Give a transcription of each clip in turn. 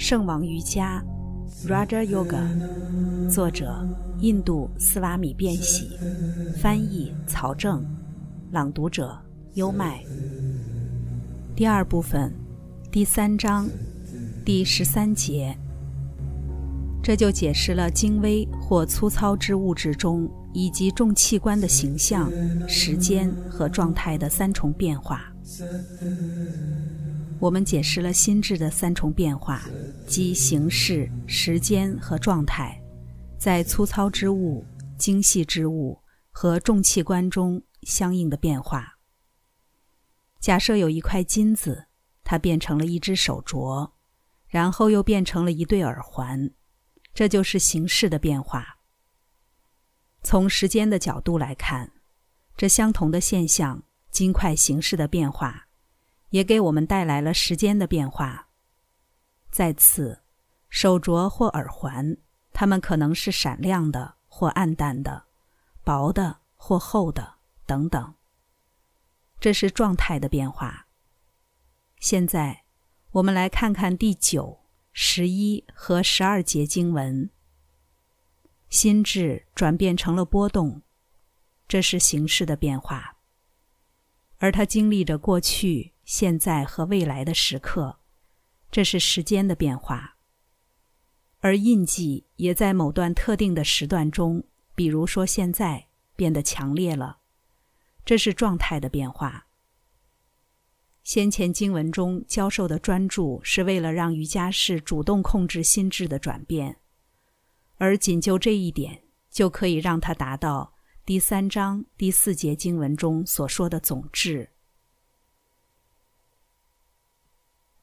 圣王瑜伽 （Raja Yoga），作者印度斯瓦米·变喜，翻译曹正，朗读者优麦。第二部分，第三章，第十三节。这就解释了精微或粗糙之物质中以及重器官的形象、时间和状态的三重变化。我们解释了心智的三重变化，即形式、时间和状态，在粗糙之物、精细之物和重器官中相应的变化。假设有一块金子，它变成了一只手镯，然后又变成了一对耳环。这就是形式的变化。从时间的角度来看，这相同的现象——金块形式的变化，也给我们带来了时间的变化。再次，手镯或耳环，它们可能是闪亮的或暗淡的，薄的或厚的，等等。这是状态的变化。现在，我们来看看第九。十一和十二节经文，心智转变成了波动，这是形式的变化，而它经历着过去、现在和未来的时刻，这是时间的变化。而印记也在某段特定的时段中，比如说现在变得强烈了，这是状态的变化。先前经文中教授的专注是为了让瑜伽士主动控制心智的转变，而仅就这一点就可以让他达到第三章第四节经文中所说的总质。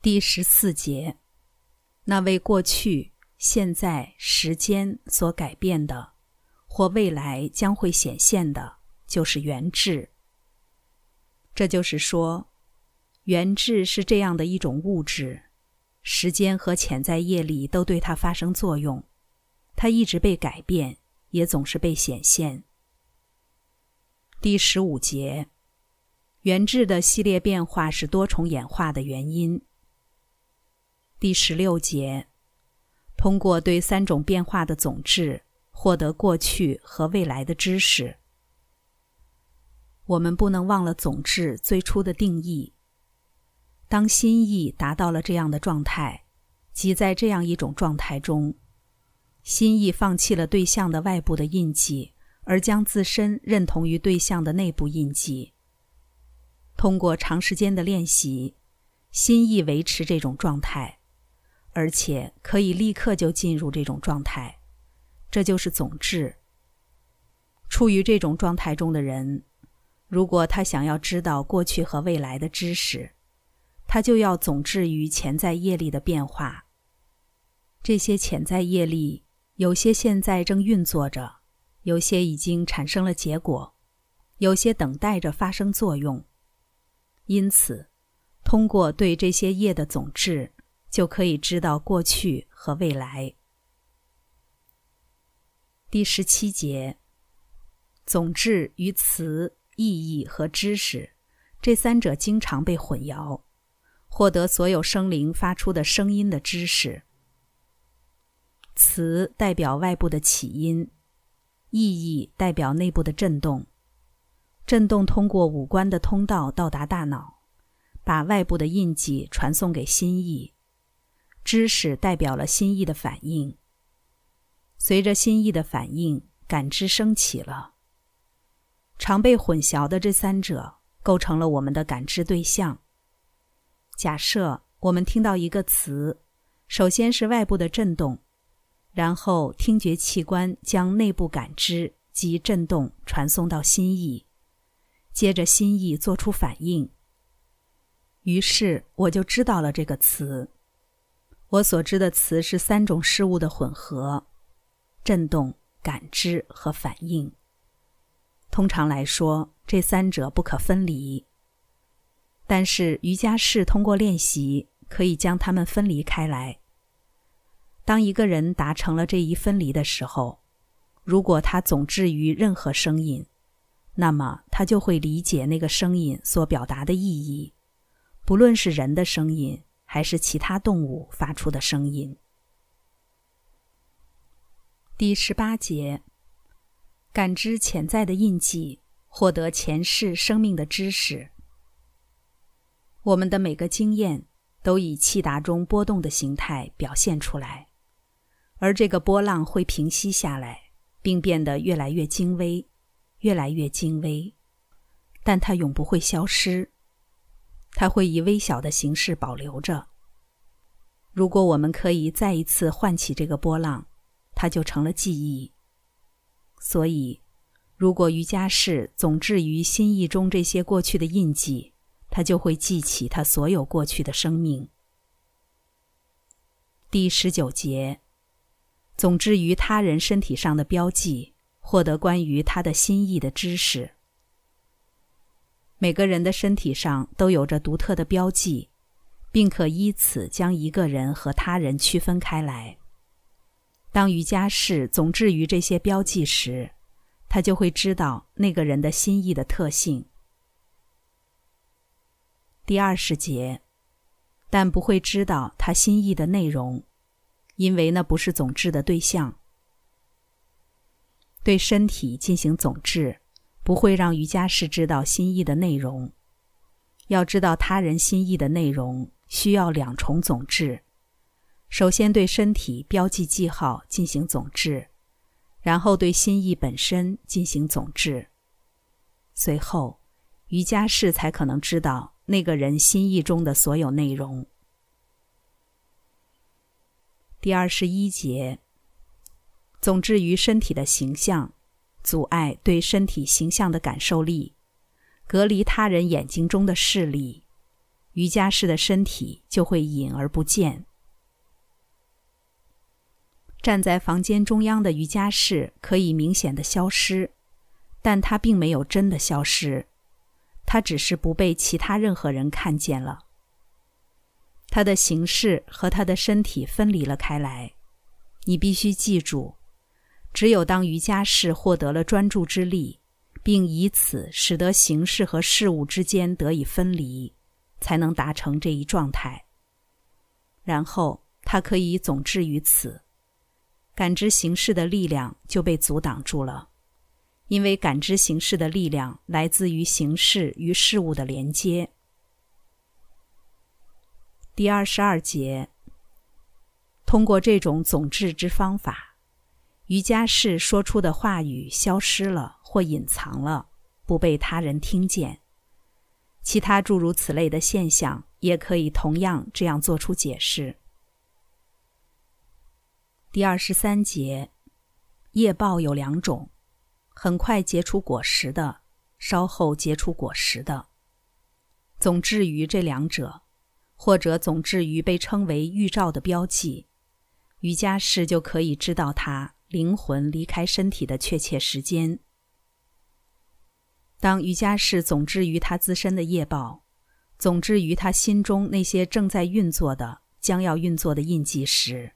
第十四节，那为过去、现在、时间所改变的，或未来将会显现的，就是原质。这就是说。原质是这样的一种物质，时间和潜在业力都对它发生作用，它一直被改变，也总是被显现。第十五节，原质的系列变化是多重演化的原因。第十六节，通过对三种变化的总质获得过去和未来的知识。我们不能忘了总质最初的定义。当心意达到了这样的状态，即在这样一种状态中，心意放弃了对象的外部的印记，而将自身认同于对象的内部印记。通过长时间的练习，心意维持这种状态，而且可以立刻就进入这种状态，这就是总质。处于这种状态中的人，如果他想要知道过去和未来的知识，他就要总置于潜在业力的变化。这些潜在业力，有些现在正运作着，有些已经产生了结果，有些等待着发生作用。因此，通过对这些业的总质，就可以知道过去和未来。第十七节，总质与词、意义和知识，这三者经常被混淆。获得所有生灵发出的声音的知识。词代表外部的起因，意义代表内部的震动。震动通过五官的通道到达大脑，把外部的印记传送给心意。知识代表了心意的反应。随着心意的反应，感知升起了。常被混淆的这三者构成了我们的感知对象。假设我们听到一个词，首先是外部的震动，然后听觉器官将内部感知及震动传送到心意，接着心意做出反应。于是我就知道了这个词。我所知的词是三种事物的混合：震动、感知和反应。通常来说，这三者不可分离。但是瑜伽士通过练习可以将它们分离开来。当一个人达成了这一分离的时候，如果他总置于任何声音，那么他就会理解那个声音所表达的意义，不论是人的声音、还是其他动物发出的声音。第十八节，感知潜在的印记，获得前世生命的知识。我们的每个经验都以气达中波动的形态表现出来，而这个波浪会平息下来，并变得越来越精微，越来越精微，但它永不会消失。它会以微小的形式保留着。如果我们可以再一次唤起这个波浪，它就成了记忆。所以，如果瑜伽士总置于心意中这些过去的印记，他就会记起他所有过去的生命。第十九节，总置于他人身体上的标记，获得关于他的心意的知识。每个人的身体上都有着独特的标记，并可依此将一个人和他人区分开来。当瑜伽士总置于这些标记时，他就会知道那个人的心意的特性。第二十节，但不会知道他心意的内容，因为那不是总治的对象。对身体进行总治。不会让瑜伽士知道心意的内容。要知道他人心意的内容，需要两重总治：首先对身体标记记号进行总治，然后对心意本身进行总治。随后，瑜伽士才可能知道那个人心意中的所有内容。第二十一节，总治于身体的形象。阻碍对身体形象的感受力，隔离他人眼睛中的视力，瑜伽士的身体就会隐而不见。站在房间中央的瑜伽士可以明显的消失，但他并没有真的消失，他只是不被其他任何人看见了。他的形式和他的身体分离了开来，你必须记住。只有当瑜伽士获得了专注之力，并以此使得形式和事物之间得以分离，才能达成这一状态。然后他可以总置于此，感知形式的力量就被阻挡住了，因为感知形式的力量来自于形式与事物的连接。第二十二节，通过这种总治之方法。瑜伽士说出的话语消失了或隐藏了，不被他人听见。其他诸如此类的现象也可以同样这样做出解释。第二十三节，业报有两种：很快结出果实的，稍后结出果实的。总至于这两者，或者总至于被称为预兆的标记，瑜伽士就可以知道它。灵魂离开身体的确切时间。当瑜伽士总之于他自身的业报，总之于他心中那些正在运作的、将要运作的印记时，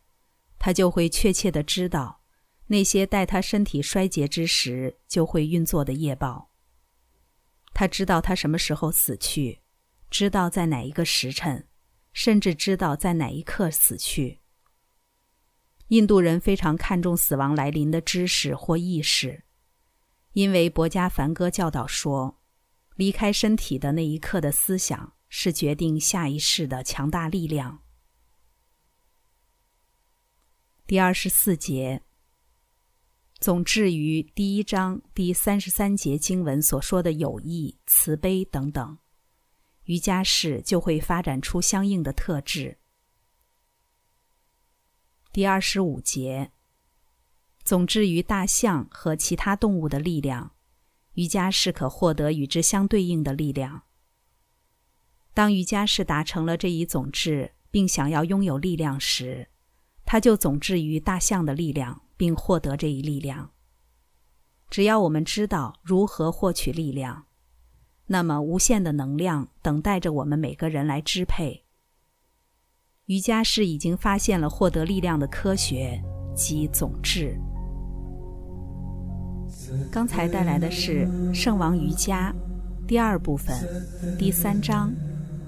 他就会确切的知道那些待他身体衰竭之时就会运作的业报。他知道他什么时候死去，知道在哪一个时辰，甚至知道在哪一刻死去。印度人非常看重死亡来临的知识或意识，因为博加梵歌教导说，离开身体的那一刻的思想是决定下一世的强大力量。第二十四节，总至于第一章第三十三节经文所说的友谊、慈悲等等，瑜伽士就会发展出相应的特质。第二十五节，总之于大象和其他动物的力量，瑜伽士可获得与之相对应的力量。当瑜伽士达成了这一总治，并想要拥有力量时，他就总治于大象的力量，并获得这一力量。只要我们知道如何获取力量，那么无限的能量等待着我们每个人来支配。瑜伽是已经发现了获得力量的科学及总治。刚才带来的是《圣王瑜伽》第二部分第三章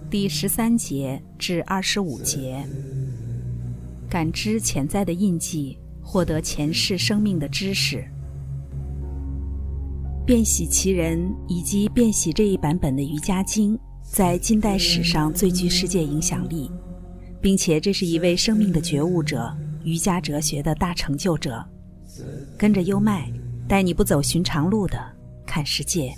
第十三节至二十五节，感知潜在的印记，获得前世生命的知识。变喜其人以及变喜这一版本的《瑜伽经》在近代史上最具世界影响力，并且这是一位生命的觉悟者、瑜伽哲学的大成就者。跟着优麦，带你不走寻常路的看世界。